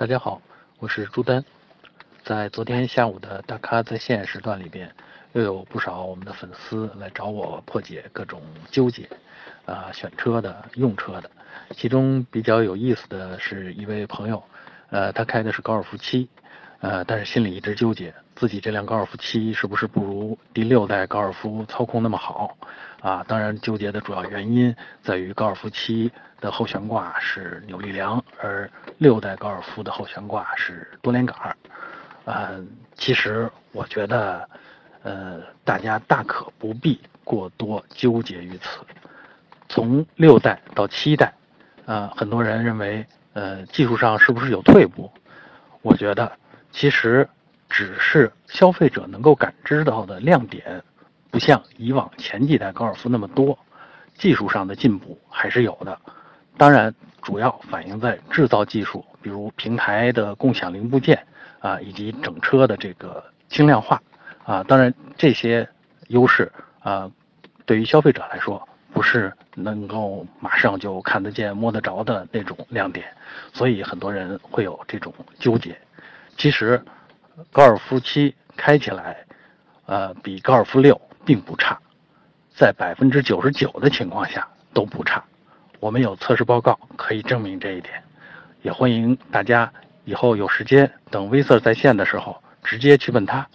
大家好，我是朱丹。在昨天下午的大咖在线时段里边，又有不少我们的粉丝来找我破解各种纠结，啊，选车的、用车的。其中比较有意思的是一位朋友，呃，他开的是高尔夫七，呃，但是心里一直纠结自己这辆高尔夫七是不是不如第六代高尔夫操控那么好，啊，当然纠结的主要原因在于高尔夫七的后悬挂是扭力梁，而六代高尔夫的后悬挂是多连杆儿。呃，其实我觉得，呃，大家大可不必过多纠结于此。从六代到七代，呃，很多人认为，呃，技术上是不是有退步？我觉得，其实只是消费者能够感知到的亮点，不像以往前几代高尔夫那么多，技术上的进步还是有的。当然，主要反映在制造技术，比如平台的共享零部件。啊，以及整车的这个轻量化，啊，当然这些优势啊，对于消费者来说不是能够马上就看得见、摸得着的那种亮点，所以很多人会有这种纠结。其实，高尔夫七开起来，呃，比高尔夫六并不差，在百分之九十九的情况下都不差。我们有测试报告可以证明这一点，也欢迎大家。以后有时间，等威 Sir 在线的时候，直接去问他。